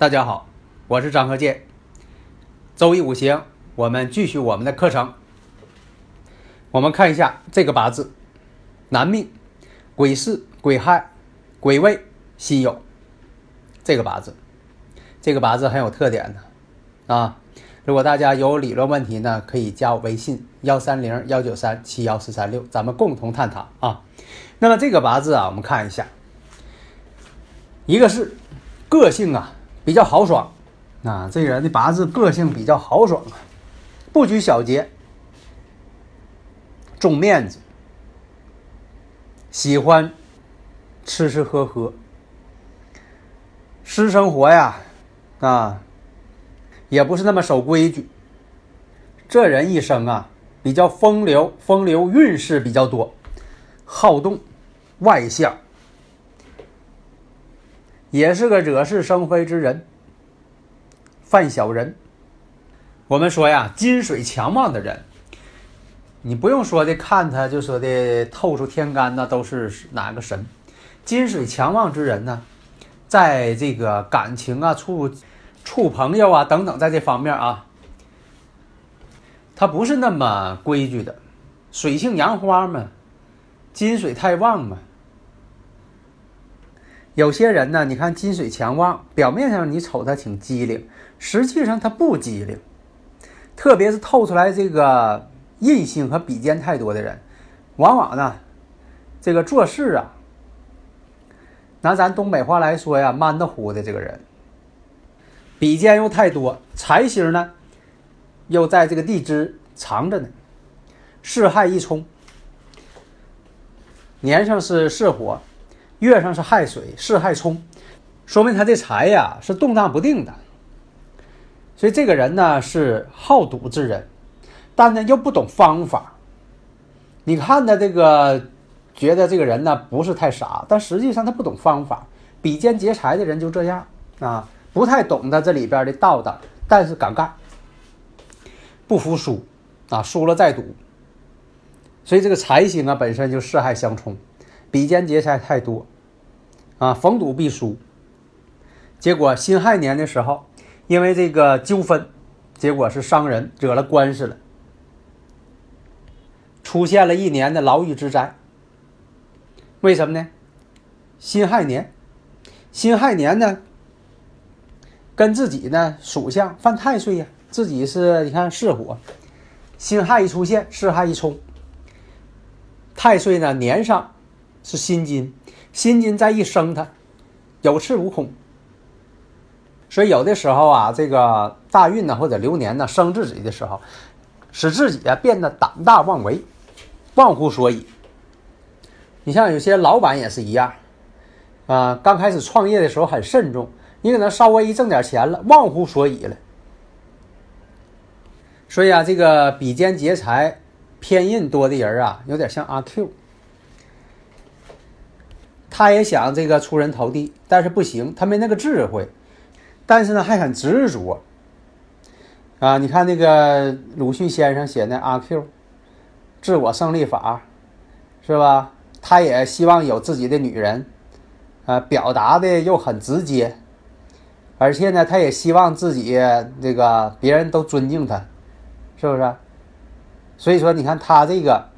大家好，我是张和建。周易五行，我们继续我们的课程。我们看一下这个八字：男命，癸巳、癸亥、癸未、辛酉。这个八字，这个八字很有特点的啊。如果大家有理论问题呢，可以加我微信幺三零幺九三七幺四三六，咱们共同探讨啊。那么这个八字啊，我们看一下，一个是个性啊。比较豪爽，啊，这人的八字个性比较豪爽啊，不拘小节，重面子，喜欢吃吃喝喝，私生活呀，啊，也不是那么守规矩。这人一生啊，比较风流，风流韵事比较多，好动，外向。也是个惹是生非之人，犯小人。我们说呀，金水强旺的人，你不用说的，看他就说的透出天干那都是哪个神。金水强旺之人呢，在这个感情啊、处处朋友啊等等，在这方面啊，他不是那么规矩的。水性杨花嘛，金水太旺嘛。有些人呢，你看金水强旺，表面上你瞅他挺机灵，实际上他不机灵。特别是透出来这个印星和比肩太多的人，往往呢，这个做事啊，拿咱东北话来说呀，慢的乎的这个人。比肩又太多，财星呢，又在这个地支藏着呢，四害一冲，年上是巳火。月上是亥水，是亥冲，说明他这财呀是动荡不定的。所以这个人呢是好赌之人，但呢又不懂方法。你看他这个，觉得这个人呢不是太傻，但实际上他不懂方法。比肩劫财的人就这样啊，不太懂他这里边的道道，但是敢干，不服输啊，输了再赌。所以这个财星啊本身就四害相冲。比肩劫财太多，啊，逢赌必输。结果辛亥年的时候，因为这个纠纷，结果是伤人，惹了官司了，出现了一年的牢狱之灾。为什么呢？辛亥年，辛亥年呢，跟自己呢属相犯太岁呀，自己是你看巳火，辛亥一出现，巳亥一冲，太岁呢年上。是心金，心金再一生，它有恃无恐。所以有的时候啊，这个大运呢或者流年呢生自己的时候，使自己啊变得胆大妄为，忘乎所以。你像有些老板也是一样，啊，刚开始创业的时候很慎重，你可能稍微一挣点钱了，忘乎所以了。所以啊，这个比肩劫财偏印多的人啊，有点像阿 Q。他也想这个出人头地，但是不行，他没那个智慧，但是呢还很执着。啊，你看那个鲁迅先生写的《阿 Q》，自我胜利法，是吧？他也希望有自己的女人，啊，表达的又很直接，而且呢，他也希望自己这个别人都尊敬他，是不是？所以说，你看他这个。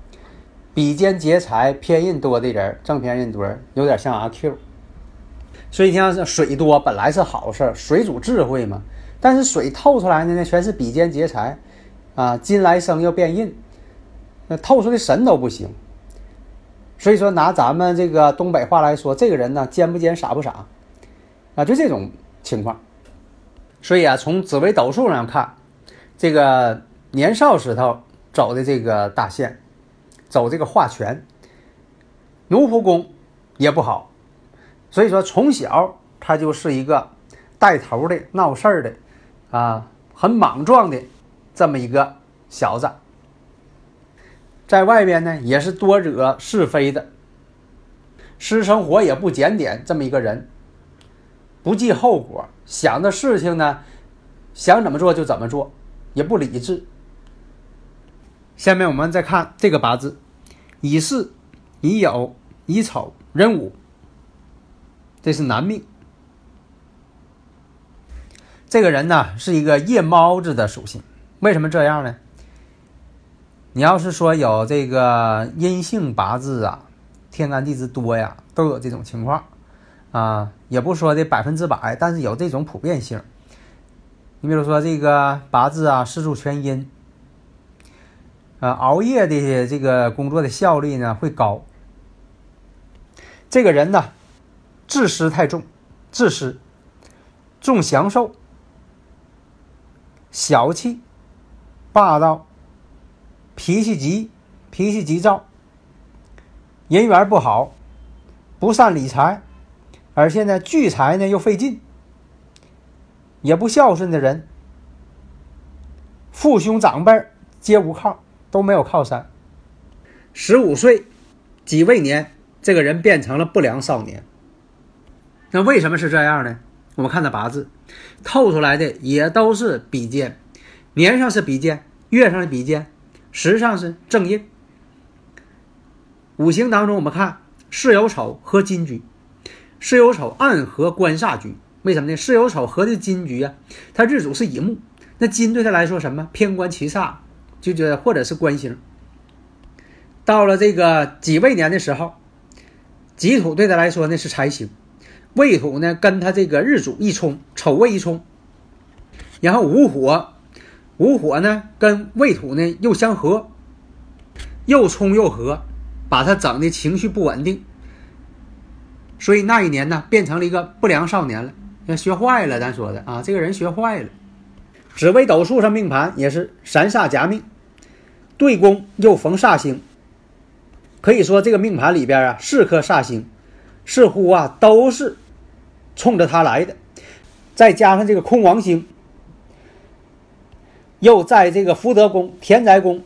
比肩劫财偏印多的人，正偏印多，有点像阿 Q。所以你像水多本来是好事，水主智慧嘛。但是水透出来的呢，全是比肩劫财，啊，金来生又变印，那透出的神都不行。所以说拿咱们这个东北话来说，这个人呢奸不奸傻不傻，啊，就这种情况。所以啊，从紫微斗数上看，这个年少时候走的这个大限，走这个化权，奴仆宫也不好，所以说从小他就是一个带头的闹事儿的啊，很莽撞的这么一个小子，在外边呢也是多惹是非的，私生活也不检点，这么一个人，不计后果，想的事情呢想怎么做就怎么做。也不理智。下面我们再看这个八字：乙巳、乙酉、乙丑、壬午。这是男命。这个人呢是一个夜猫子的属性。为什么这样呢？你要是说有这个阴性八字啊，天干地支多呀，都有这种情况啊，也不说的百分之百，但是有这种普遍性。你比如说这个八字啊，四柱全阴，啊，熬夜的这个工作的效率呢会高。这个人呢，自私太重，自私，重享受，小气，霸道，脾气急，脾气急躁，人缘不好，不善理财，而且呢，聚财呢又费劲。也不孝顺的人，父兄长辈皆无靠，都没有靠山。十五岁己未年，这个人变成了不良少年。那为什么是这样呢？我们看他八字，透出来的也都是比肩，年上是比肩，月上是比肩，时上是正印。五行当中，我们看巳酉丑合金局，巳酉丑暗合官煞局。为什么呢？巳酉丑合的金局啊，他日主是乙木，那金对他来说什么偏官七煞，就觉得或者是官星。到了这个己未年的时候，己土对他来说呢是财星，未土呢跟他这个日主一冲，丑未一冲，然后午火，午火呢跟未土呢又相合，又冲又合，把他整的情绪不稳定，所以那一年呢变成了一个不良少年了。要学坏了，咱说的啊，这个人学坏了。紫微斗数上命盘也是三煞夹命，对宫又逢煞星，可以说这个命盘里边啊，四颗煞星似乎啊都是冲着他来的。再加上这个空王星，又在这个福德宫、田宅宫，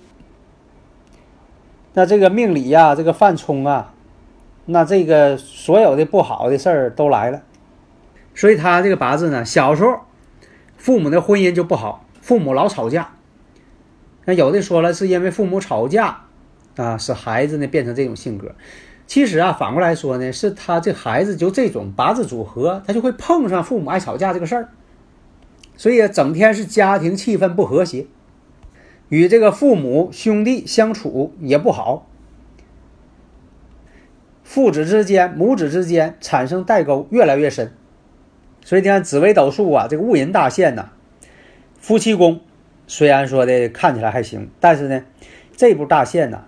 那这个命里呀，这个犯冲啊，那这个所有的不好的事儿都来了。所以他这个八字呢，小时候父母的婚姻就不好，父母老吵架。那有的说了，是因为父母吵架啊，使孩子呢变成这种性格。其实啊，反过来说呢，是他这孩子就这种八字组合，他就会碰上父母爱吵架这个事儿。所以整天是家庭气氛不和谐，与这个父母兄弟相处也不好，父子之间、母子之间产生代沟越来越深。所以你看紫微斗数啊，这个戊寅大限呐，夫妻宫虽然说的看起来还行，但是呢，这步大限呐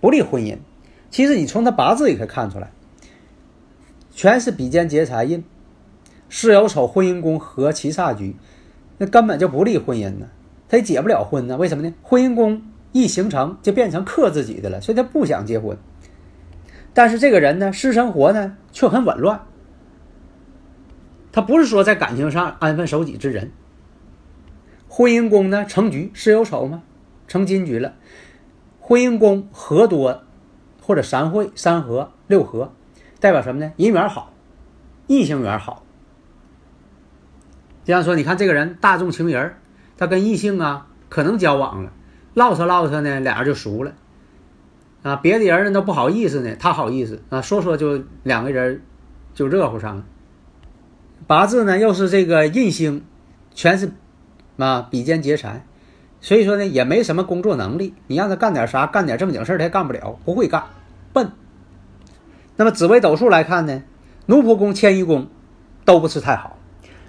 不利婚姻。其实你从他八字也可以看出来，全是比肩劫财印，巳酉丑婚姻宫和七煞局，那根本就不利婚姻呢，他也结不了婚呢。为什么呢？婚姻宫一形成就变成克自己的了，所以他不想结婚。但是这个人呢，私生活呢却很紊乱。他不是说在感情上安分守己之人。婚姻宫呢成局是有丑吗？成金局了。婚姻宫合多，或者三会、三合、六合，代表什么呢？人缘好，异性缘好。这样说，你看这个人大众情人，他跟异性啊可能交往了，唠叨唠叨呢，俩人就熟了。啊，别的人呢都不好意思呢，他好意思啊，说说就两个人就热乎上了。八字呢又是这个印星，全是啊比肩劫财，所以说呢也没什么工作能力。你让他干点啥，干点正经事他也干不了，不会干，笨。那么紫微斗数来看呢，奴仆宫、迁移宫都不是太好，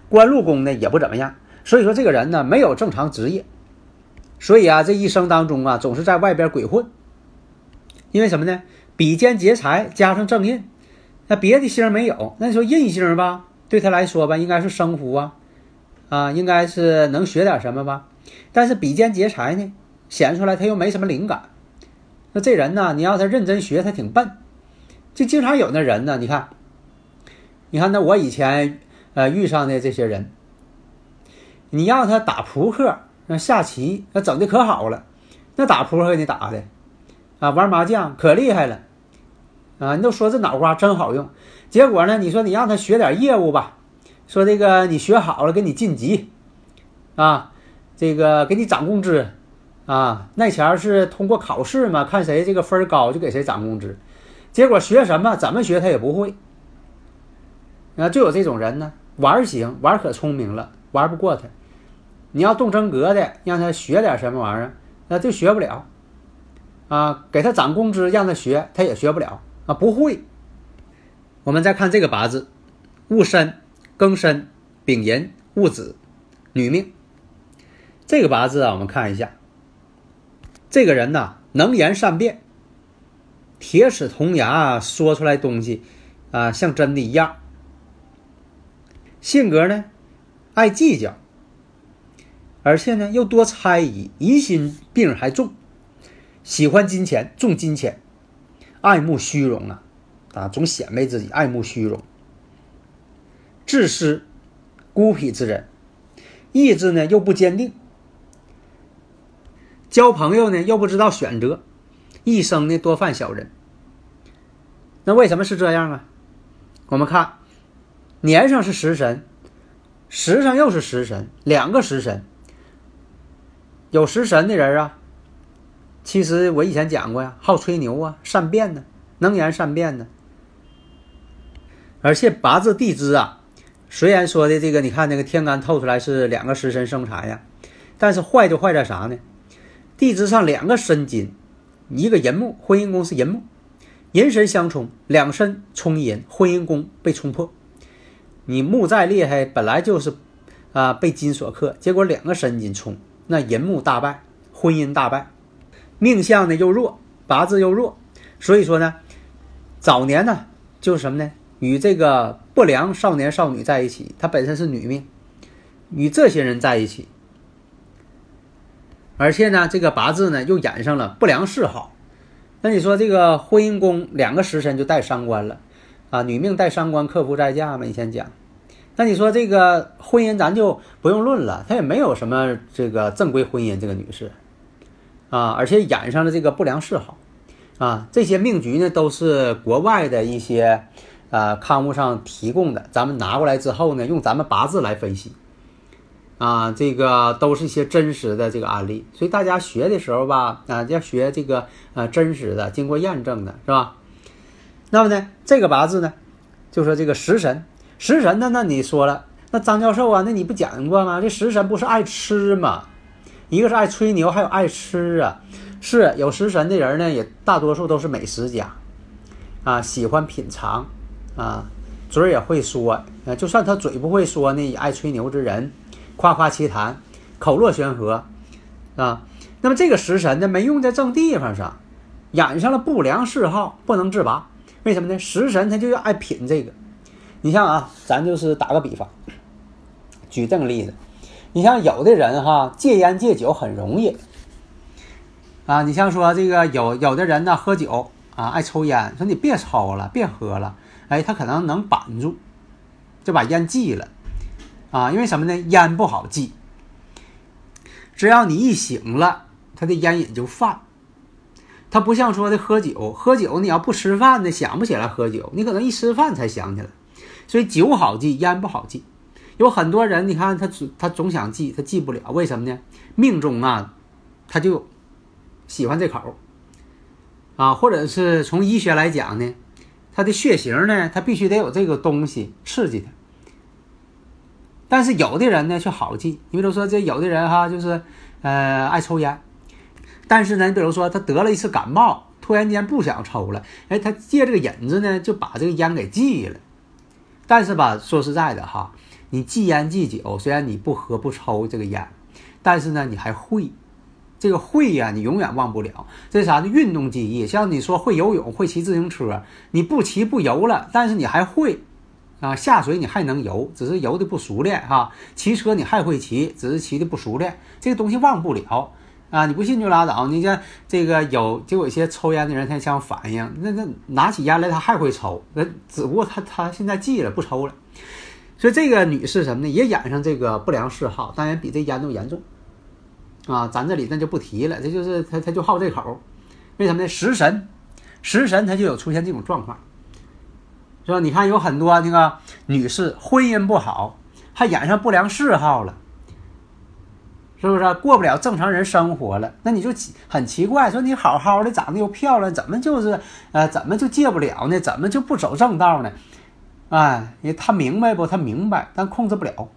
官禄宫呢也不怎么样。所以说这个人呢没有正常职业，所以啊这一生当中啊总是在外边鬼混。因为什么呢？比肩劫财加上正印，那别的星没有，那你说印星吧？对他来说吧，应该是生福啊，啊，应该是能学点什么吧。但是比肩劫财呢，显出来他又没什么灵感。那这人呢，你要他认真学，他挺笨。就经常有那人呢，你看，你看那我以前呃遇上的这些人，你让他打扑克、那下棋，那整的可好了。那打扑克给你打的，啊，玩麻将可厉害了，啊，你都说这脑瓜真好用。结果呢，你说你让他学点业务吧，说这个你学好了给你晋级，啊，这个给你涨工资，啊，那前儿是通过考试嘛，看谁这个分高就给谁涨工资。结果学什么怎么学他也不会，啊，就有这种人呢，玩行玩可聪明了，玩不过他。你要动真格的，让他学点什么玩意儿，那就学不了。啊，给他涨工资让他学，他也学不了啊，不会。我们再看这个八字，戊申、庚申、丙寅、戊子，女命。这个八字啊，我们看一下，这个人呐，能言善辩。铁齿铜牙，说出来东西，啊，像真的一样。性格呢，爱计较，而且呢又多猜疑，疑心病还重，喜欢金钱，重金钱，爱慕虚荣啊，啊，总显摆自己，爱慕虚荣，自私，孤僻之人，意志呢又不坚定，交朋友呢又不知道选择。一生呢多犯小人，那为什么是这样啊？我们看年上是食神，时上又是食神，两个食神。有食神的人啊，其实我以前讲过呀，好吹牛啊，善辩呢，能言善辩呢。而且八字地支啊，虽然说的这个，你看那个天干透出来是两个食神生财呀，但是坏就坏在啥呢？地支上两个申金。一个寅木，婚姻宫是寅木，寅申相冲，两申冲寅，婚姻宫被冲破。你木再厉害，本来就是啊被金所克，结果两个申金冲，那寅木大败，婚姻大败，命相呢又弱，八字又弱，所以说呢，早年呢就是什么呢？与这个不良少年少女在一起，她本身是女命，与这些人在一起。而且呢，这个八字呢又染上了不良嗜好，那你说这个婚姻宫两个时辰就带伤官了，啊，女命带伤官克夫在嫁嘛？以前讲，那你说这个婚姻咱就不用论了，她也没有什么这个正规婚姻，这个女士，啊，而且染上了这个不良嗜好，啊，这些命局呢都是国外的一些啊刊物上提供的，咱们拿过来之后呢，用咱们八字来分析。啊，这个都是一些真实的这个案例，所以大家学的时候吧，啊，要学这个呃真实的、经过验证的，是吧？那么呢，这个八字呢，就说这个食神，食神呢，那你说了，那张教授啊，那你不讲过吗？这食神不是爱吃吗？一个是爱吹牛，还有爱吃啊。是有食神的人呢，也大多数都是美食家，啊，喜欢品尝，啊，嘴也会说，啊，就算他嘴不会说呢，也爱吹牛之人。夸夸其谈，口若悬河，啊，那么这个食神呢，没用在正地方上，染上了不良嗜好，不能自拔。为什么呢？食神他就要爱品这个。你像啊，咱就是打个比方，举这个例子，你像有的人哈，戒烟戒酒很容易，啊，你像说这个有有的人呢，喝酒啊，爱抽烟，说你别抽了，别喝了，哎，他可能能板住，就把烟戒了。啊，因为什么呢？烟不好戒，只要你一醒了，他的烟瘾就犯。他不像说的喝酒，喝酒你要不吃饭呢，想不起来喝酒，你可能一吃饭才想起来。所以酒好戒，烟不好戒。有很多人，你看他总他总想戒，他戒不了，为什么呢？命中啊，他就喜欢这口啊，或者是从医学来讲呢，他的血型呢，他必须得有这个东西刺激他。但是有的人呢却好记，你比如说这有的人哈，就是呃爱抽烟，但是呢，你比如说他得了一次感冒，突然间不想抽了，哎，他借这个引子呢，就把这个烟给戒了。但是吧，说实在的哈，你戒烟戒酒，虽然你不喝不抽这个烟，但是呢，你还会，这个会呀，你永远忘不了。这啥呢？运动记忆，像你说会游泳、会骑自行车，你不骑不游了，但是你还会。啊，下水你还能游，只是游的不熟练哈。骑车你还会骑，只是骑的不熟练。这个东西忘不了啊，你不信就拉倒。你像这个有就有一些抽烟的人，他像反应，那那拿起烟来他还会抽，那只不过他他现在戒了不抽了。所以这个女士什么呢，也染上这个不良嗜好，当然比这烟都严重啊。咱这里那就不提了，这就是他他就好这口。为什么呢？食神，食神他就有出现这种状况。是吧？你看有很多那个女士婚姻不好，还染上不良嗜好了，是不是过不了正常人生活了？那你就很奇怪，说你好好的长得又漂亮，怎么就是呃怎么就戒不了呢？怎么就不走正道呢？哎，他明白不？他明白，但控制不了。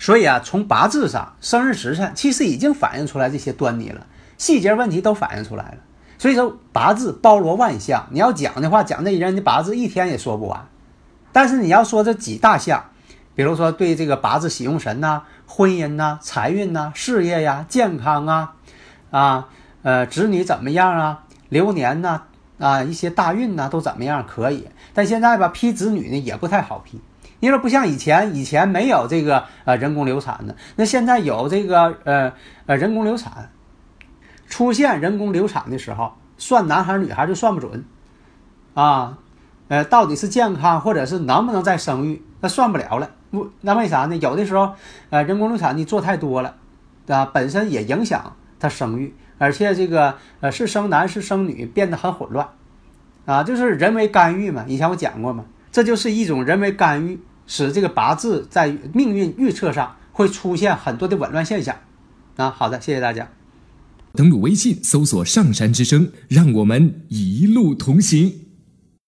所以啊，从八字上、生日时辰，其实已经反映出来这些端倪了，细节问题都反映出来了。所以说八字包罗万象，你要讲的话，讲这人的八字一天也说不完。但是你要说这几大项，比如说对这个八字喜用神呐、婚姻呐、财运呐、事业呀、健康啊，啊，呃，子女怎么样啊、流年呐、啊一些大运呐都怎么样可以。但现在吧，批子女呢也不太好批，因为不像以前，以前没有这个呃人工流产的，那现在有这个呃呃人工流产。出现人工流产的时候，算男孩女孩就算不准，啊，呃，到底是健康或者是能不能再生育，那算不了了。那为啥呢？有的时候，呃，人工流产你做太多了，啊，本身也影响他生育，而且这个呃是生男是生女变得很混乱，啊，就是人为干预嘛。以前我讲过嘛，这就是一种人为干预，使这个八字在命运预测上会出现很多的紊乱现象。啊，好的，谢谢大家。登录微信，搜索“上山之声”，让我们一路同行。